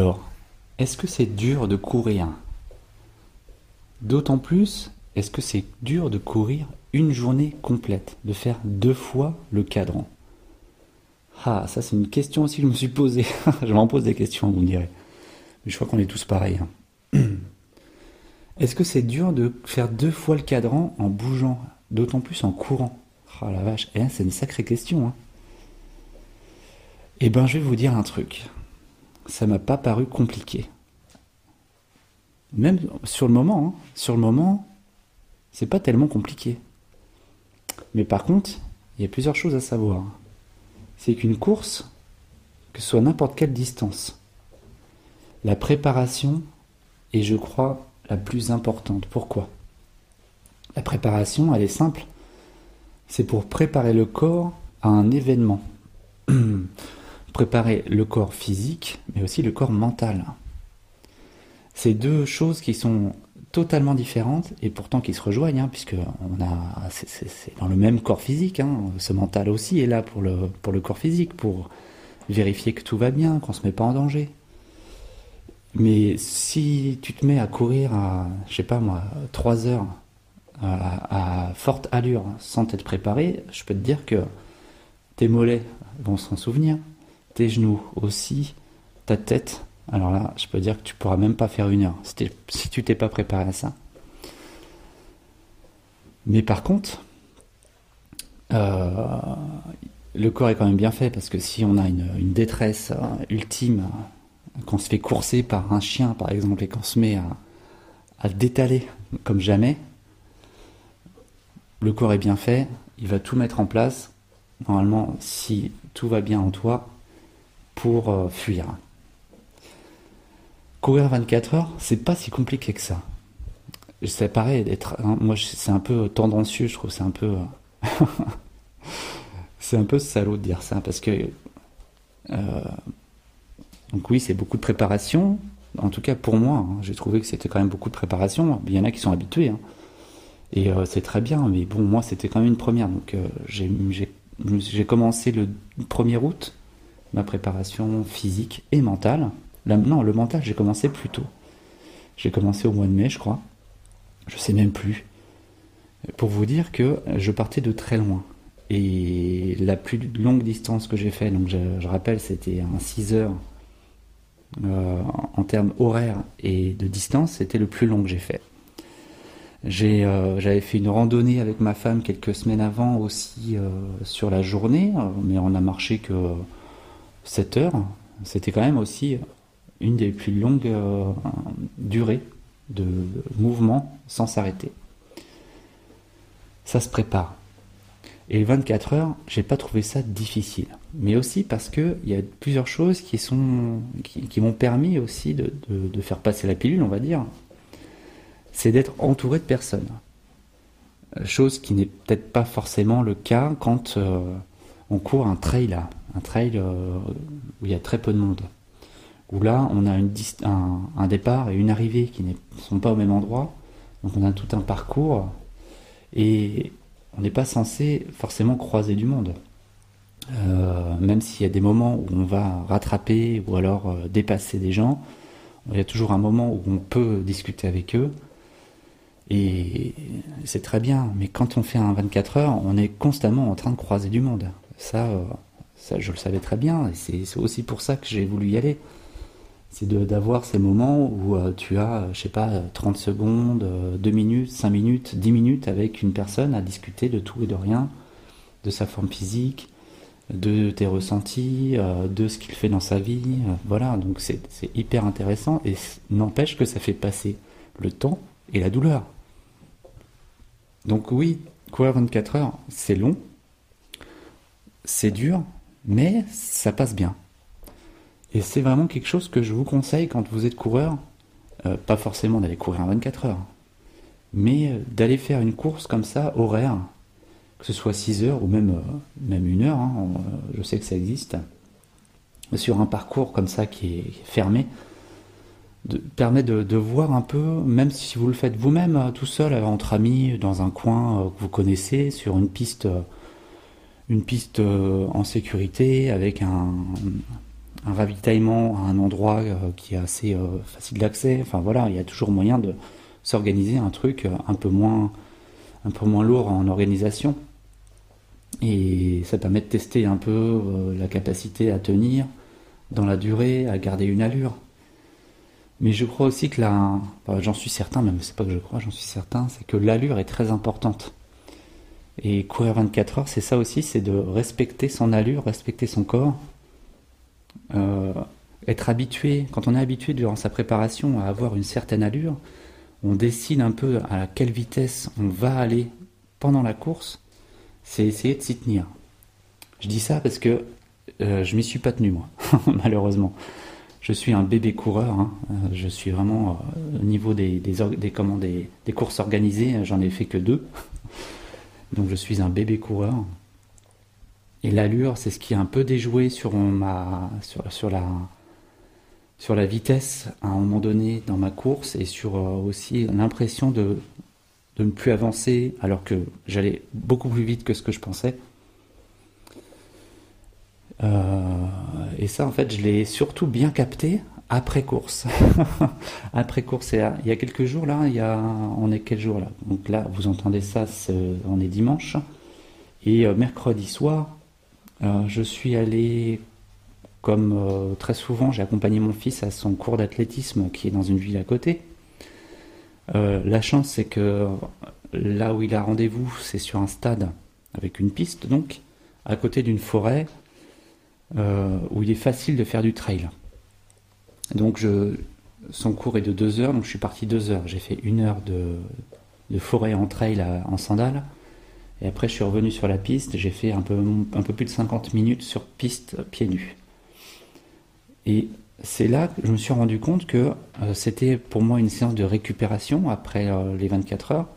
Alors, est-ce que c'est dur de courir? D'autant plus, est-ce que c'est dur de courir une journée complète, de faire deux fois le cadran? Ah, ça c'est une question aussi que je me suis posée. je m'en pose des questions, vous me direz. Mais je crois qu'on est tous pareils. Hein. Est-ce que c'est dur de faire deux fois le cadran en bougeant, d'autant plus en courant? Ah la vache, eh, c'est une sacrée question. Hein. Eh ben, je vais vous dire un truc. Ça m'a pas paru compliqué. Même sur le moment, hein. sur le moment, c'est pas tellement compliqué. Mais par contre, il y a plusieurs choses à savoir. C'est qu'une course, que ce soit n'importe quelle distance, la préparation est, je crois, la plus importante. Pourquoi? La préparation, elle est simple. C'est pour préparer le corps à un événement. préparer le corps physique, mais aussi le corps mental. C'est deux choses qui sont totalement différentes et pourtant qui se rejoignent, hein, puisque c'est, dans le même corps physique. Hein. ce mental aussi est là pour le, pour le corps physique, pour vérifier que tout va bien, qu'on se met pas en danger. Mais si tu te mets à courir à, je sais pas moi, 3 heures à, forte allure sans t'être préparé, je peux te dire que tes mollets vont s'en souvenir, tes genoux aussi, ta tête. Alors là, je peux dire que tu pourras même pas faire une heure si, tu t'es pas préparé à ça. Mais par contre, euh, le corps est quand même bien fait parce que si on a une, détresse euh, ultime, qu'on se fait courser par un chien par exemple et qu'on se met à, à détaler comme jamais, le corps est bien fait, il va tout mettre en place. Normalement, si tout va bien en toi, pour euh, fuir. Courir 24 heures, c'est pas si compliqué que ça. Ça paraît d'être. Hein, moi, c'est un peu tendancieux, je trouve. C'est un peu. Euh, c'est un peu salaud de dire ça, parce que. Euh, donc, oui, c'est beaucoup de préparation. En tout cas, pour moi, hein, j'ai trouvé que c'était quand même beaucoup de préparation. Il y en a qui sont habitués. Hein. Et c'est très bien, mais bon, moi, c'était quand même une première. Donc, j'ai commencé le 1er août ma préparation physique et mentale. non, le mental, j'ai commencé plus tôt. J'ai commencé au mois de mai, je crois. Je sais même plus. Pour vous dire que je partais de très loin. Et la plus longue distance que j'ai fait, donc je, rappelle, c'était un 6 heures euh, en termes horaires et de distance, c'était le plus long que j'ai fait. Euh, j'avais fait une randonnée avec ma femme quelques semaines avant aussi euh, sur la journée, mais on a marché que 7 heures, c'était quand même aussi une des plus longues euh, durées de mouvement sans s'arrêter. Ça se prépare. Et les 24 heures, j'ai pas trouvé ça difficile. Mais aussi parce que il y a plusieurs choses qui sont qui, m'ont permis aussi de, faire passer la pilule, on va dire. C'est d'être entouré de personnes. Chose qui n'est peut-être pas forcément le cas quand euh, on court un trail un trail euh, où il y a très peu de monde. Où là, on a un, départ et une arrivée qui ne sont pas au même endroit. Donc on a tout un parcours et on n'est pas censé forcément croiser du monde. Euh, même s'il y a des moments où on va rattraper ou alors euh, dépasser des gens, il y a toujours un moment où on peut discuter avec eux. Et c'est très bien, mais quand on fait un 24 heures, on est constamment en train de croiser du monde. Ça, je le savais très bien, c'est aussi pour ça que j'ai voulu y aller. C'est d'avoir ces moments où euh, tu as, je sais pas, 30 secondes, 2 minutes, 5 minutes, 10 minutes avec une personne à discuter de tout et de rien, de sa forme physique, de tes ressentis, euh, de ce qu'il fait dans sa vie. Euh, voilà, donc c'est hyper intéressant et n'empêche que ça fait passer le temps et la douleur. Donc oui, courir 24 heures, c'est long, c'est dur, mais ça passe bien. Et c'est vraiment quelque chose que je vous conseille quand vous êtes coureur, euh, pas forcément d'aller courir en 24 heures, mais euh, d'aller faire une course comme ça, horaire, que ce soit 6 heures ou même, euh, même une heure, hein, je sais que ça existe, sur un parcours comme ça qui est fermé, permet de, voir un peu, même si vous le faites vous-même, tout seul, entre amis, dans un coin que vous connaissez, sur une piste une piste euh, en sécurité avec un, ravitaillement à un endroit qui est assez facile d'accès. Enfin voilà, il y a toujours moyen de s'organiser un truc un peu moins, lourd en organisation. Et ça permet de tester un peu la capacité à tenir dans la durée, à garder une allure. Mais je crois aussi que la, j'en suis certain, même c'est pas que je crois, j'en suis certain, c'est que l'allure est très importante. Et courir 24 heures, c'est ça aussi, c'est de respecter son allure, respecter son corps, euh, être habitué. Quand on est habitué durant sa préparation à avoir une certaine allure, on décide un peu à quelle vitesse on va aller pendant la course. C'est essayer de s'y tenir. Je dis ça parce que euh, je m'y suis pas tenu moi, malheureusement. Je suis un bébé coureur. Hein. Euh, je suis vraiment euh, au niveau des, des, des, des, courses organisées. J'en ai fait que deux. Donc je suis un bébé coureur. Et l'allure, c'est ce qui est un peu déjoué sur, la, vitesse à un moment donné dans ma course et sur euh, aussi l'impression de, de ne plus avancer alors que j'allais beaucoup plus vite que ce que je pensais. Euh, et ça, en fait, je l'ai surtout bien capté après course. après course, il y a quelques jours là, il y a, on est quel jour là? Donc là, vous entendez ça, on est dimanche. Et euh, mercredi soir, euh, je suis allé, comme très souvent, j'ai accompagné mon fils à son cours d'athlétisme qui est dans une ville à côté. la chance, c'est que là où il a rendez-vous, c'est sur un stade avec une piste, donc, à côté d'une forêt euh, où il est facile de faire du trail. Donc je, son cours est de deux heures, donc je suis parti deux heures. J'ai fait une heure de, forêt en trail en sandales. Et après, je suis revenu sur la piste. J'ai fait un peu, un peu plus de 50 minutes sur piste pieds nus. Et c'est là que je me suis rendu compte que euh, c'était pour moi une séance de récupération après euh, les 24 heures.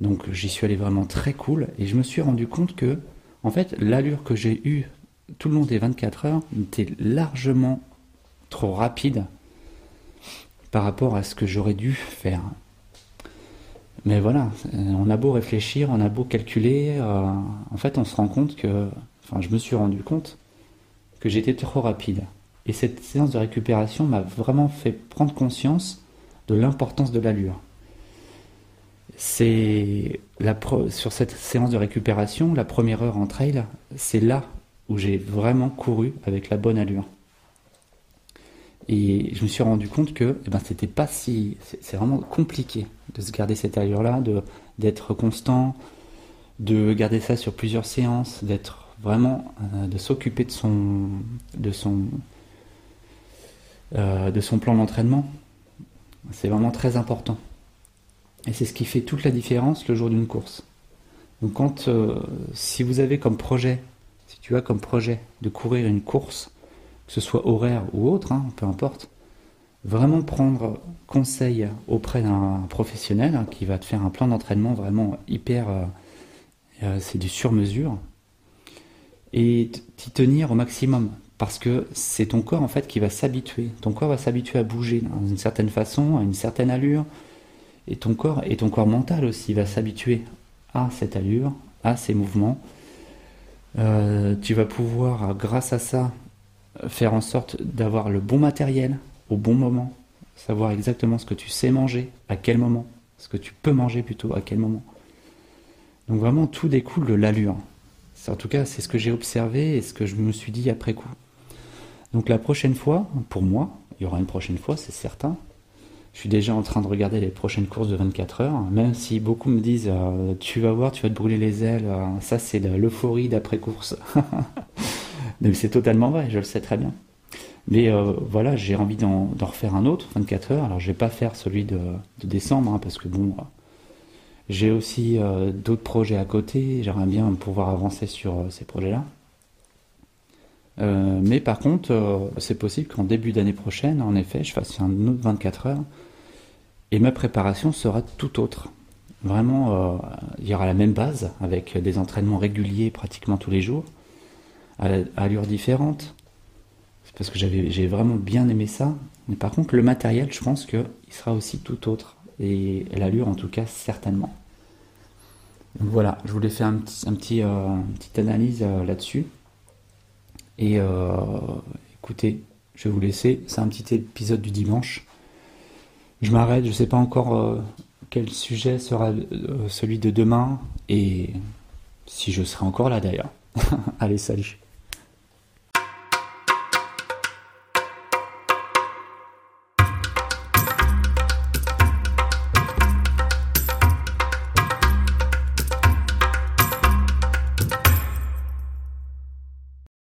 Donc j'y suis allé vraiment très cool. Et je me suis rendu compte que, en fait, l'allure que j'ai eue tout le long des 24 heures était largement trop rapide par rapport à ce que j'aurais dû faire. Mais voilà, on a beau réfléchir, on a beau calculer, euh, en fait on se rend compte que, enfin je me suis rendu compte que j'étais trop rapide. Et cette séance de récupération m'a vraiment fait prendre conscience de l'importance de l'allure. C'est sur cette séance de récupération, la première heure en trail, c'est là où j'ai vraiment couru avec la bonne allure. Et je me suis rendu compte que eh ben, c'était pas si. C'est vraiment compliqué de se garder cette allure-là, d'être constant, de garder ça sur plusieurs séances, d'être vraiment. Euh, de s'occuper de son. de son. Euh, de son plan d'entraînement. C'est vraiment très important. Et c'est ce qui fait toute la différence le jour d'une course. Donc, quand. Euh, si vous avez comme projet si tu as comme projet de courir une course, que ce soit horaire ou autre, hein, peu importe, vraiment prendre conseil auprès d'un professionnel qui va te faire un plan d'entraînement vraiment hyper. Euh, euh, c'est du sur-mesure. Et t'y tenir au maximum. Parce que c'est ton corps en fait qui va s'habituer. Ton corps va s'habituer à bouger d'une certaine façon, à une certaine allure. Et ton corps, et ton corps mental aussi va s'habituer à cette allure, à ces mouvements. Euh, tu vas pouvoir, grâce à ça, faire en sorte d'avoir le bon matériel au bon moment, savoir exactement ce que tu sais manger, à quel moment, ce que tu peux manger plutôt, à quel moment. Donc vraiment, tout découle de l'allure. En tout cas, c'est ce que j'ai observé et ce que je me suis dit après coup. Donc la prochaine fois, pour moi, il y aura une prochaine fois, c'est certain, je suis déjà en train de regarder les prochaines courses de 24 heures, même si beaucoup me disent euh, tu vas voir, tu vas te brûler les ailes, euh, ça c'est l'euphorie d'après-course. Mais c'est totalement vrai, je le sais très bien. Mais euh, voilà, j'ai envie d'en refaire un autre, 24 heures. Alors je vais pas faire celui de, décembre, hein, parce que bon, j'ai aussi d'autres projets à côté, j'aimerais bien pouvoir avancer sur ces projets-là. mais par contre, c'est possible qu'en début d'année prochaine, en effet, je fasse un autre 24 heures et ma préparation sera tout autre. Vraiment, euh, il y aura la même base, avec des entraînements réguliers pratiquement tous les jours, à, allure différente. Parce que j'ai vraiment bien aimé ça. Mais par contre, le matériel, je pense qu'il sera aussi tout autre. Et l'allure, en tout cas, certainement. Donc voilà, je voulais faire un petit, un petit euh, une petite analyse euh, là-dessus. Et écoutez, je vais vous laisser. C'est un petit épisode du dimanche. Je m'arrête, je ne sais pas encore euh, quel sujet sera celui de demain et si je serai encore là d'ailleurs. Allez, salut